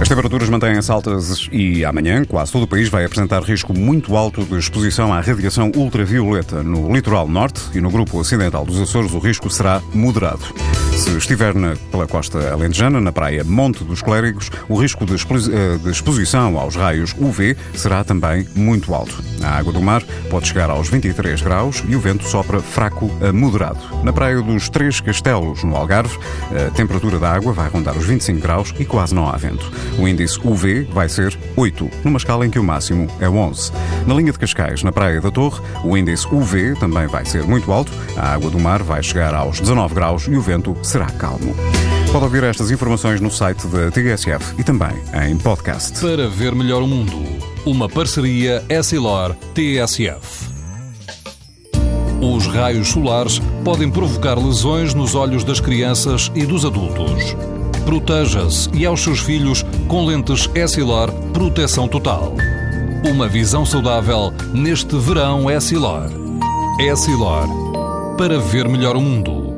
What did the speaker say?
As temperaturas mantêm-se altas e amanhã quase todo o país vai apresentar risco muito alto de exposição à radiação ultravioleta. No litoral norte e no grupo ocidental dos Açores, o risco será moderado. Se estiver na, pela costa alentejana, na praia Monte dos Clérigos, o risco de, eh, de exposição aos raios UV será também muito alto. A água do mar pode chegar aos 23 graus e o vento sopra fraco a moderado. Na praia dos Três Castelos, no Algarve, a temperatura da água vai rondar os 25 graus e quase não há vento. O índice UV vai ser 8, numa escala em que o máximo é 11. Na linha de Cascais, na praia da Torre, o índice UV também vai ser muito alto. A água do mar vai chegar aos 19 graus e o vento será calmo. Pode ouvir estas informações no site da TSF e também em podcast. Para ver melhor o mundo, uma parceria Essilor-TSF. Os raios solares podem provocar lesões nos olhos das crianças e dos adultos. Proteja-se e aos seus filhos com lentes Essilor Proteção Total. Uma visão saudável neste verão Essilor. Essilor. Para ver melhor o mundo.